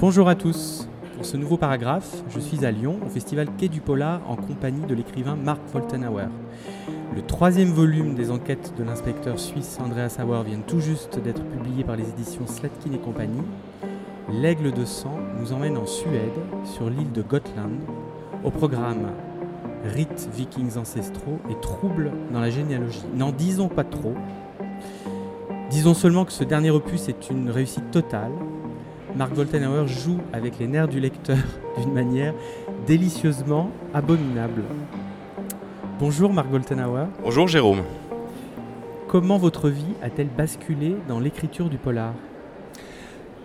Bonjour à tous. Pour ce nouveau paragraphe, je suis à Lyon au festival Quai du Polar en compagnie de l'écrivain Mark Woltenauer. Le troisième volume des enquêtes de l'inspecteur suisse Andreas Sauer vient tout juste d'être publié par les éditions Slatkin et compagnie. L'aigle de sang nous emmène en Suède, sur l'île de Gotland, au programme rites vikings ancestraux et troubles dans la généalogie. N'en disons pas trop. Disons seulement que ce dernier opus est une réussite totale. Mark Woltenauer joue avec les nerfs du lecteur d'une manière délicieusement abominable. Bonjour Mark Woltenauer. Bonjour Jérôme. Comment votre vie a-t-elle basculé dans l'écriture du polar?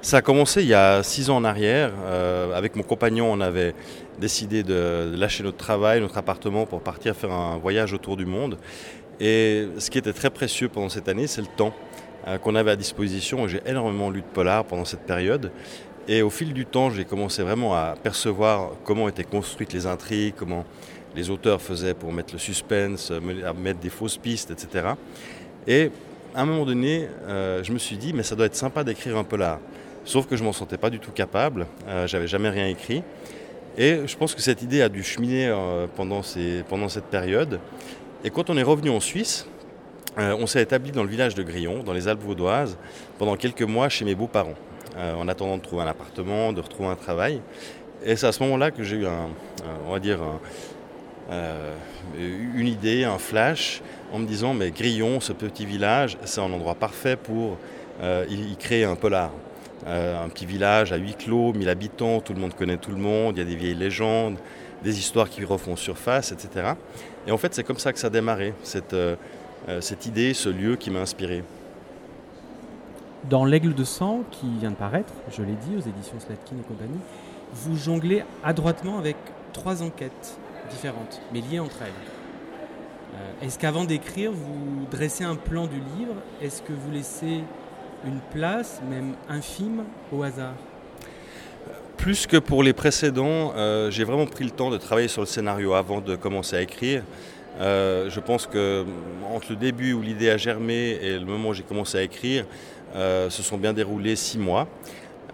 Ça a commencé il y a six ans en arrière. Euh, avec mon compagnon, on avait décidé de lâcher notre travail, notre appartement pour partir faire un voyage autour du monde. Et ce qui était très précieux pendant cette année, c'est le temps qu'on avait à disposition. J'ai énormément lu de polar pendant cette période. Et au fil du temps, j'ai commencé vraiment à percevoir comment étaient construites les intrigues, comment les auteurs faisaient pour mettre le suspense, mettre des fausses pistes, etc. Et à un moment donné, euh, je me suis dit, mais ça doit être sympa d'écrire un polar. Sauf que je m'en sentais pas du tout capable, euh, j'avais jamais rien écrit. Et je pense que cette idée a dû cheminer euh, pendant cette période. Et quand on est revenu en Suisse, euh, on s'est établi dans le village de Grillon, dans les Alpes vaudoises, pendant quelques mois chez mes beaux-parents, en attendant de trouver un appartement, de retrouver un travail. Et c'est à ce moment-là que j'ai eu on va dire, une idée, un flash, en me disant, mais Grillon, ce petit village, c'est un endroit parfait pour y créer un polar. Euh, un petit village à huis clos, 1000 habitants, tout le monde connaît tout le monde, il y a des vieilles légendes, des histoires qui refont surface, etc. Et en fait, c'est comme ça que ça a démarré, euh, euh, cette idée, ce lieu qui m'a inspiré. Dans L'Aigle de sang, qui vient de paraître, je l'ai dit, aux éditions Slatkin et compagnie, vous jonglez adroitement avec trois enquêtes différentes, mais liées entre elles. Est-ce qu'avant d'écrire, vous dressez un plan du livre? Est-ce que vous laissez une place, même infime, au hasard? Plus que pour les précédents, euh, j'ai vraiment pris le temps de travailler sur le scénario avant de commencer à écrire. Euh, je pense que entre le début où l'idée a germé et le moment où j'ai commencé à écrire, euh, se sont bien déroulés six mois.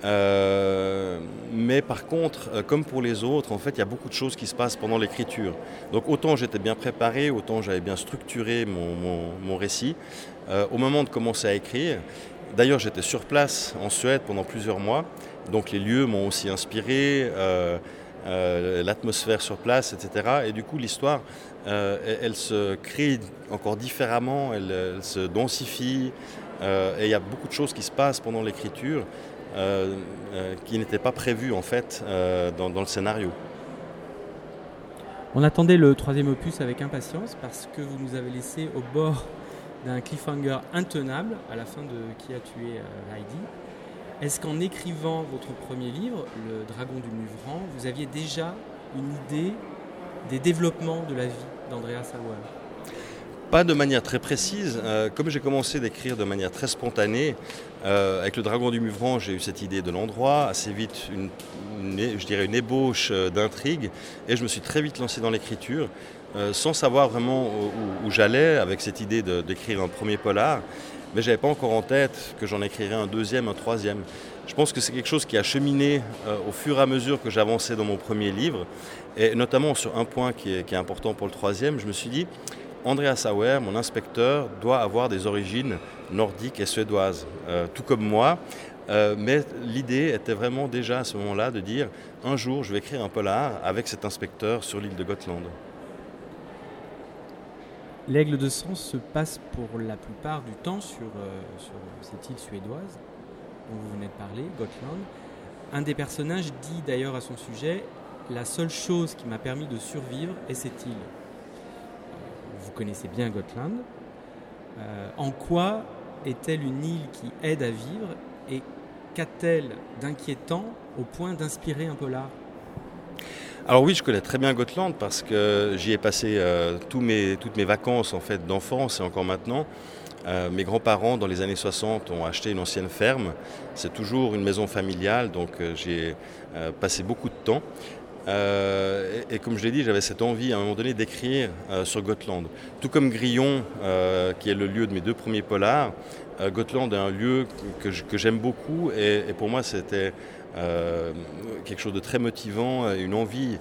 mais par contre, comme pour les autres, en fait, il y a beaucoup de choses qui se passent pendant l'écriture. Donc autant j'étais bien préparé, autant j'avais bien structuré mon récit. au moment de commencer à écrire, D'ailleurs, j'étais sur place en Suède pendant plusieurs mois, donc les lieux m'ont aussi inspiré, euh, euh, l'atmosphère sur place, etc. Et du coup, l'histoire, euh, elle, se crée encore différemment, elle, se densifie, et il y a beaucoup de choses qui se passent pendant l'écriture qui n'étaient pas prévues en fait dans, le scénario. On attendait le troisième opus avec impatience parce que vous nous avez laissé au bord d'un cliffhanger intenable à la fin de Qui a tué euh, Heidi? Est-ce qu'en écrivant votre premier livre, Le Dragon du Muvran, vous aviez déjà une idée des développements de la vie d'Andrea Sauer pas de manière très précise. Euh, comme j'ai commencé d'écrire de manière très spontanée, euh, avec le Dragon du Muvran, j'ai eu cette idée de l'endroit, assez vite, une, je dirais une ébauche d'intrigue, et je me suis très vite lancé dans l'écriture. Euh, sans savoir vraiment où, j'allais avec cette idée d'écrire un premier polar, mais je n'avais pas encore en tête que j'en écrirais un deuxième, un troisième. Je pense que c'est quelque chose qui a cheminé euh, au fur et à mesure que j'avançais dans mon premier livre, et notamment sur un point qui est, important pour le troisième, je me suis dit, Andreas Sauer, mon inspecteur, doit avoir des origines nordiques et suédoises, euh, tout comme moi. mais l'idée était vraiment déjà à ce moment-là de dire un jour je vais écrire un polar avec cet inspecteur sur l'île de Gotland. L'aigle de sang se passe pour la plupart du temps sur, euh, cette île suédoise dont vous venez de parler, Gotland. Un des personnages dit d'ailleurs à son sujet La seule chose qui m'a permis de survivre est cette île. Euh, vous connaissez bien Gotland. Euh, en quoi est-elle une île qui aide à vivre et qu'a-t-elle d'inquiétant au point d'inspirer un polar? Alors oui, je connais très bien Gotland parce que j'y ai passé euh, toutes mes vacances en fait d'enfance et encore maintenant. Euh, mes grands-parents, dans les années 60, ont acheté une ancienne ferme. C'est toujours une maison familiale, donc euh, j'ai passé beaucoup de temps. Euh, et, comme je l'ai dit, j'avais cette envie à un moment donné d'écrire euh, sur Gotland. Tout comme Grillon, euh, qui est le lieu de mes deux premiers polars, Gotland est un lieu que, j'aime beaucoup et, pour moi c'était quelque chose de très motivant, une envie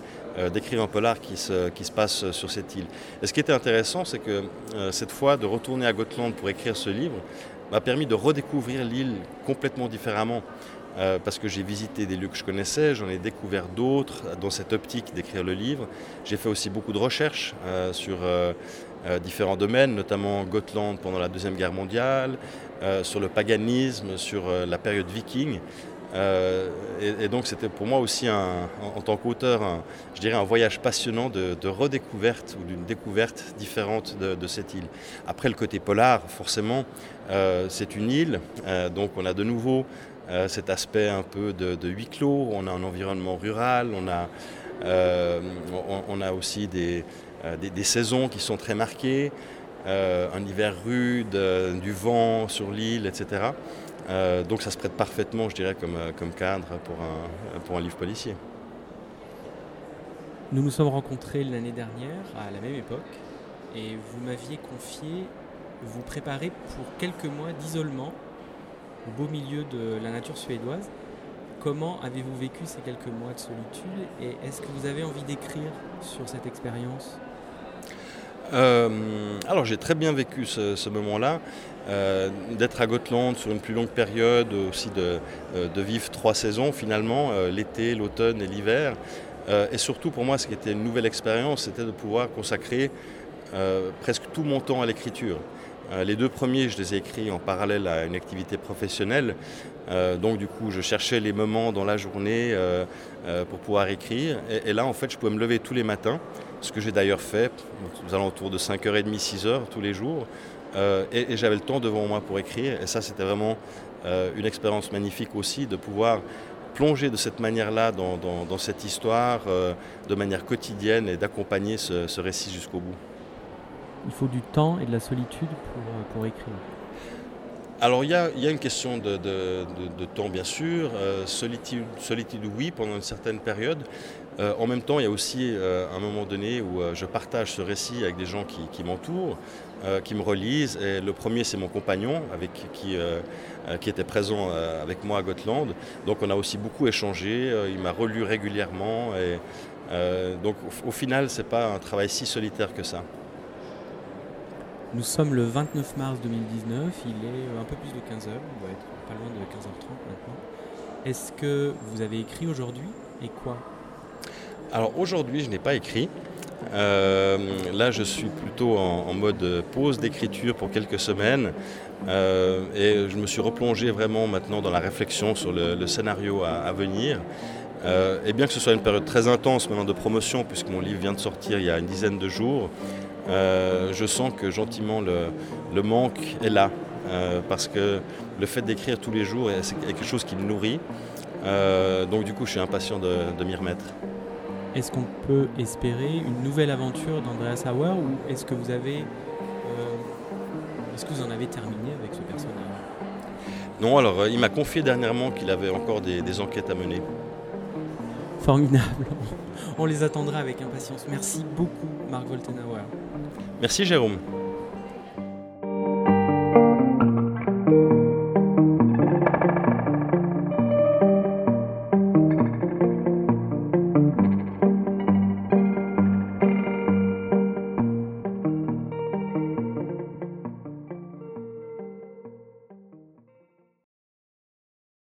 d'écrire un polar qui se, qui se, passe sur cette île. Et ce qui était intéressant, c'est que cette fois, de retourner à Gotland pour écrire ce livre m'a permis de redécouvrir l'île complètement différemment. Euh, parce que j'ai visité des lieux que je connaissais, j'en ai découvert d'autres dans cette optique d'écrire le livre. J'ai fait aussi beaucoup de recherches euh, sur euh, différents domaines, notamment Gotland pendant la Deuxième Guerre mondiale, sur le paganisme, sur la période viking. Et, donc c'était pour moi aussi, en, tant qu'auteur, je dirais un voyage passionnant de, redécouverte ou d'une découverte différente de, cette île. Après le côté polar, forcément, c'est une île, donc on a de nouveau euh, cet aspect un peu de, huis clos. On a un environnement rural, on a, euh, on, a aussi des, euh, des, saisons qui sont très marquées, un hiver rude, du vent sur l'île, etc. donc ça se prête parfaitement, je dirais, comme, comme cadre pour un, pour un livre policier. Nous nous sommes rencontrés l'année dernière à la même époque et vous m'aviez confié vous préparer pour quelques mois d'isolement au beau milieu de la nature suédoise. Comment avez-vous vécu ces quelques mois de solitude et est-ce que vous avez envie d'écrire sur cette expérience? euh, alors j'ai très bien vécu ce, moment-là, euh, d'être à Gotland sur une plus longue période, aussi de, euh, vivre trois saisons finalement, l'été, l'automne et l'hiver. et surtout pour moi ce qui était une nouvelle expérience, c'était de pouvoir consacrer presque tout mon temps à l'écriture. Euh, les deux premiers, je les ai écrits en parallèle à une activité professionnelle. Euh, donc du coup, je cherchais les moments dans la journée euh, pour pouvoir écrire. Et, là, en fait, je pouvais me lever tous les matins, ce que j'ai d'ailleurs fait aux alentours de 5h30, 6h tous les jours. et, j'avais le temps devant moi pour écrire. Et ça, c'était vraiment une expérience magnifique aussi de pouvoir plonger de cette manière-là dans, cette histoire de manière quotidienne et d'accompagner ce récit jusqu'au bout il faut du temps et de la solitude pour, euh, écrire alors il y, a, une question de, temps bien sûr, euh, solitude, oui pendant une certaine période. Euh, en même temps il y a aussi un moment donné où je partage ce récit avec des gens qui, m'entourent, qui me relisent. Et le premier c'est mon compagnon avec qui, qui était présent avec moi à Gotland. Donc on a aussi beaucoup échangé, il m'a relu régulièrement. Donc au, au final c'est pas un travail si solitaire que ça. Nous sommes le 29 mars 2019, il est un peu plus de 15h, on doit être pas loin de 15h30 maintenant. Est-ce que vous avez écrit aujourd'hui et quoi? Alors aujourd'hui je n'ai pas écrit. Euh, là je suis plutôt en, mode pause d'écriture pour quelques semaines euh, et je me suis replongé vraiment maintenant dans la réflexion sur le, scénario à, venir. Euh, et bien que ce soit une période très intense maintenant de promotion puisque mon livre vient de sortir il y a une dizaine de jours, euh, je sens que gentiment le, manque est là. Euh, parce que le fait d'écrire tous les jours, c'est quelque chose qui me nourrit. Euh, donc du coup, je suis impatient de, m'y remettre. Est-ce qu'on peut espérer une nouvelle aventure d'Andreas Hauer ou est-ce que vous avez, est-ce que vous en avez terminé avec ce personnage? Non, alors il m'a confié dernièrement qu'il avait encore des, des enquêtes à mener. Formidable. On les attendra avec impatience. Merci beaucoup, Marc Voltenauer. Merci Jérôme.